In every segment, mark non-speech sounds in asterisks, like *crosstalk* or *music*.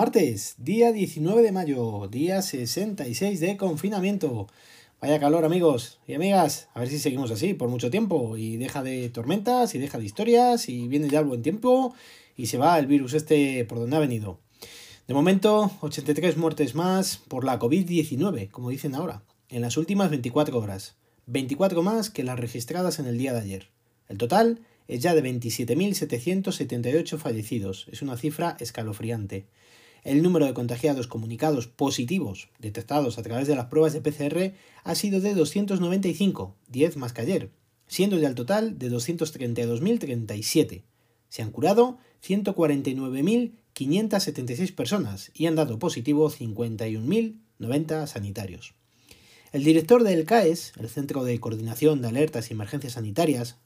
Martes, día 19 de mayo, día 66 de confinamiento. Vaya calor amigos y amigas, a ver si seguimos así por mucho tiempo y deja de tormentas y deja de historias y viene ya el buen tiempo y se va el virus este por donde ha venido. De momento, 83 muertes más por la COVID-19, como dicen ahora, en las últimas 24 horas. 24 más que las registradas en el día de ayer. El total es ya de 27.778 fallecidos. Es una cifra escalofriante. El número de contagiados comunicados positivos detectados a través de las pruebas de PCR ha sido de 295, 10 más que ayer, siendo ya el total de 232.037. Se han curado 149.576 personas y han dado positivo 51.090 sanitarios. El director del CAES, el Centro de Coordinación de Alertas y Emergencias Sanitarias,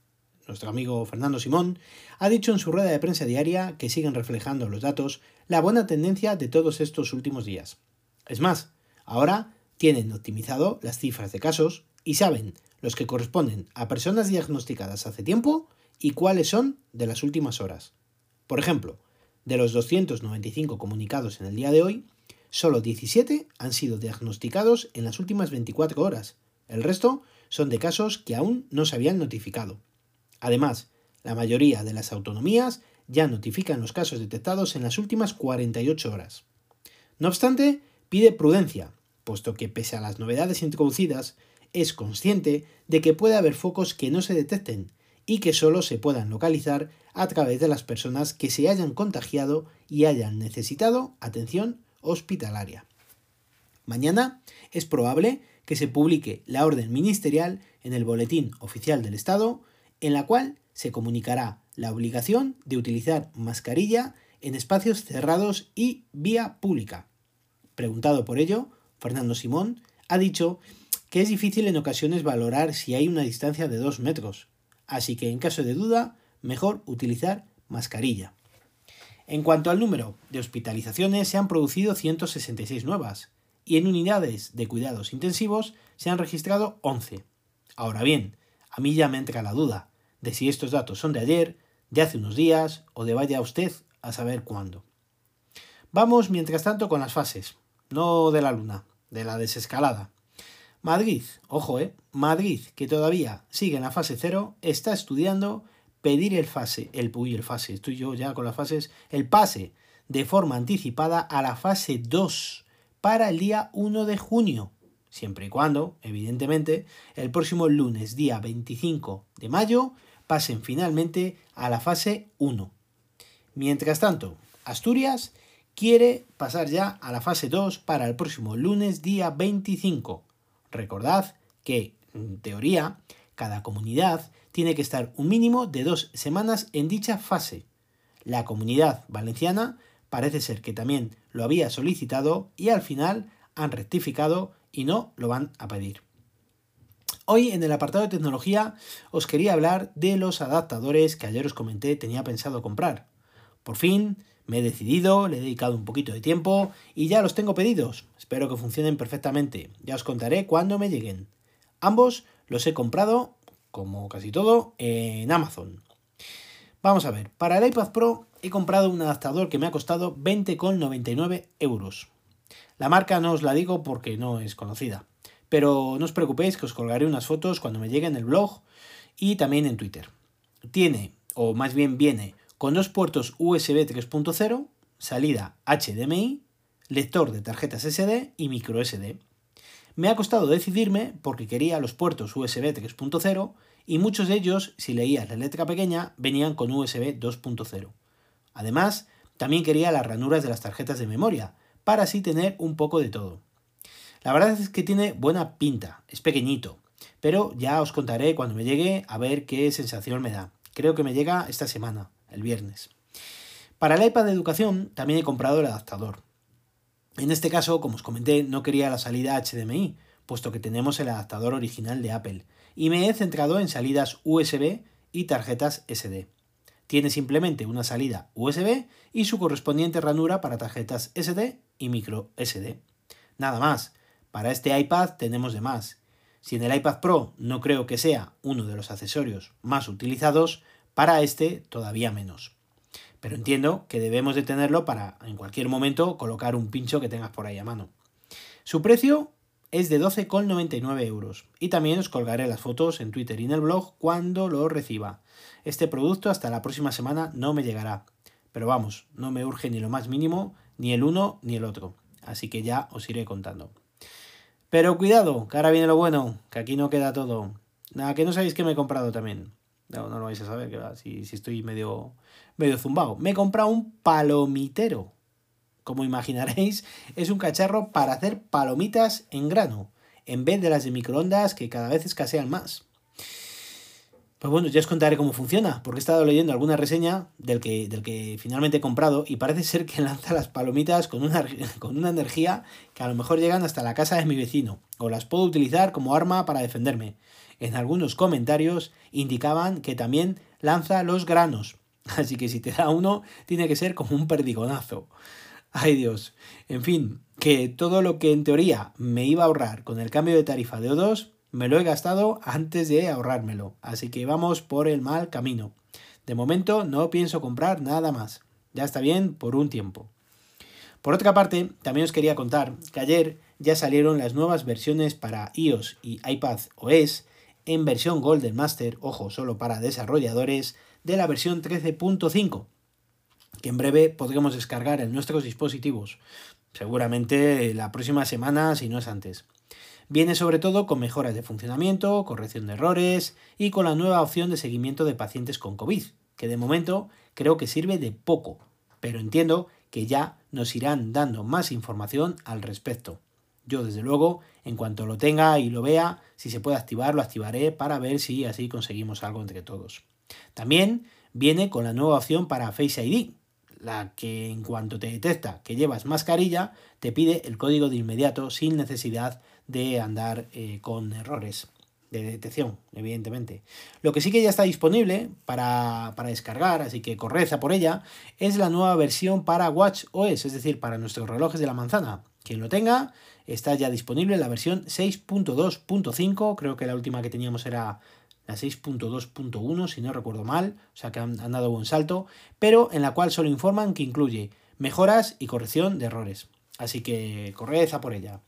nuestro amigo Fernando Simón, ha dicho en su rueda de prensa diaria que siguen reflejando los datos la buena tendencia de todos estos últimos días. Es más, ahora tienen optimizado las cifras de casos y saben los que corresponden a personas diagnosticadas hace tiempo y cuáles son de las últimas horas. Por ejemplo, de los 295 comunicados en el día de hoy, solo 17 han sido diagnosticados en las últimas 24 horas. El resto son de casos que aún no se habían notificado. Además, la mayoría de las autonomías ya notifican los casos detectados en las últimas 48 horas. No obstante, pide prudencia, puesto que pese a las novedades introducidas, es consciente de que puede haber focos que no se detecten y que solo se puedan localizar a través de las personas que se hayan contagiado y hayan necesitado atención hospitalaria. Mañana es probable que se publique la orden ministerial en el Boletín Oficial del Estado en la cual se comunicará la obligación de utilizar mascarilla en espacios cerrados y vía pública. Preguntado por ello, Fernando Simón ha dicho que es difícil en ocasiones valorar si hay una distancia de dos metros, así que en caso de duda, mejor utilizar mascarilla. En cuanto al número de hospitalizaciones, se han producido 166 nuevas y en unidades de cuidados intensivos se han registrado 11. Ahora bien, a mí ya me entra la duda de si estos datos son de ayer, de hace unos días o de vaya usted a saber cuándo. Vamos, mientras tanto, con las fases, no de la luna, de la desescalada. Madrid, ojo, eh, Madrid, que todavía sigue en la fase cero, está estudiando pedir el fase, el, uy, el fase, estoy yo ya con las fases, el pase de forma anticipada a la fase 2 para el día 1 de junio, siempre y cuando, evidentemente, el próximo lunes, día 25 de mayo, pasen finalmente a la fase 1. Mientras tanto, Asturias quiere pasar ya a la fase 2 para el próximo lunes día 25. Recordad que, en teoría, cada comunidad tiene que estar un mínimo de dos semanas en dicha fase. La comunidad valenciana parece ser que también lo había solicitado y al final han rectificado y no lo van a pedir. Hoy en el apartado de tecnología os quería hablar de los adaptadores que ayer os comenté tenía pensado comprar. Por fin me he decidido, le he dedicado un poquito de tiempo y ya los tengo pedidos. Espero que funcionen perfectamente. Ya os contaré cuándo me lleguen. Ambos los he comprado, como casi todo, en Amazon. Vamos a ver, para el iPad Pro he comprado un adaptador que me ha costado 20,99 euros. La marca no os la digo porque no es conocida. Pero no os preocupéis que os colgaré unas fotos cuando me llegue en el blog y también en Twitter. Tiene, o más bien viene, con dos puertos USB 3.0, salida HDMI, lector de tarjetas SD y micro SD. Me ha costado decidirme porque quería los puertos USB 3.0 y muchos de ellos, si leías la letra pequeña, venían con USB 2.0. Además, también quería las ranuras de las tarjetas de memoria, para así tener un poco de todo. La verdad es que tiene buena pinta, es pequeñito, pero ya os contaré cuando me llegue a ver qué sensación me da. Creo que me llega esta semana, el viernes. Para el iPad de educación también he comprado el adaptador. En este caso, como os comenté, no quería la salida HDMI, puesto que tenemos el adaptador original de Apple, y me he centrado en salidas USB y tarjetas SD. Tiene simplemente una salida USB y su correspondiente ranura para tarjetas SD y micro SD. Nada más, para este iPad tenemos de más. Si en el iPad Pro no creo que sea uno de los accesorios más utilizados, para este todavía menos. pero entiendo que debemos de tenerlo para en cualquier momento colocar un pincho que tengas por ahí a mano. Su precio es de 12,99 euros y también os colgaré las fotos en Twitter y en el blog cuando lo reciba. Este producto hasta la próxima semana no me llegará, pero vamos, no me urge ni lo más mínimo, ni el uno ni el otro, así que ya os iré contando. Pero cuidado, que ahora viene lo bueno, que aquí no queda todo. Nada, que no sabéis que me he comprado también. No, no lo vais a saber, que va, si, si estoy medio, medio zumbado. Me he comprado un palomitero. Como imaginaréis, es un cacharro para hacer palomitas en grano, en vez de las de microondas que cada vez escasean más. Pues bueno, ya os contaré cómo funciona, porque he estado leyendo alguna reseña del que, del que finalmente he comprado y parece ser que *laughs* lanza las palomitas con una, *laughs* con una energía que a lo mejor llegan hasta la casa de mi vecino, o las puedo utilizar como arma para defenderme. En algunos comentarios indicaban que también lanza los granos, *laughs* así que si te da uno, tiene que ser como un perdigonazo. Ay Dios. En fin, que todo lo que en teoría me iba a ahorrar con el cambio de tarifa de O2, me lo he gastado antes de ahorrármelo, así que vamos por el mal camino. De momento no pienso comprar nada más. Ya está bien por un tiempo. Por otra parte, también os quería contar que ayer ya salieron las nuevas versiones para iOS y iPad OS en versión Golden Master, ojo, solo para desarrolladores, de la versión 13.5, que en breve podremos descargar en nuestros dispositivos. Seguramente la próxima semana, si no es antes. Viene sobre todo con mejoras de funcionamiento, corrección de errores y con la nueva opción de seguimiento de pacientes con COVID, que de momento creo que sirve de poco, pero entiendo que ya nos irán dando más información al respecto. Yo desde luego, en cuanto lo tenga y lo vea, si se puede activar, lo activaré para ver si así conseguimos algo entre todos. También viene con la nueva opción para Face ID, la que en cuanto te detecta que llevas mascarilla, te pide el código de inmediato sin necesidad de andar eh, con errores de detección, evidentemente. Lo que sí que ya está disponible para, descargar, así que corred a por ella, es la nueva versión para Watch OS, es decir, para nuestros relojes de la manzana. Quien lo tenga, está ya disponible la versión 6.2.5, creo que la última que teníamos era la 6.2.1, si no recuerdo mal, o sea que han, han, dado buen salto, pero en la cual solo informan que incluye mejoras y corrección de errores. Así que corred a por ella.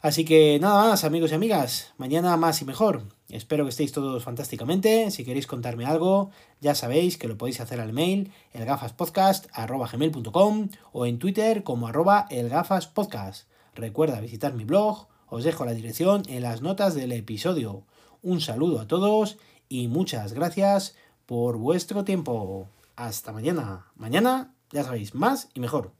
Así que nada más, amigos y amigas, mañana más y mejor. Espero que estéis todos fantásticamente. Si queréis contarme algo, ya sabéis que lo podéis hacer al mail elgafaspodcast.com o en Twitter como arroba elgafaspodcast. Recuerda visitar mi blog, os dejo la dirección en las notas del episodio. Un saludo a todos y muchas gracias por vuestro tiempo. Hasta mañana. Mañana, ya sabéis, más y mejor.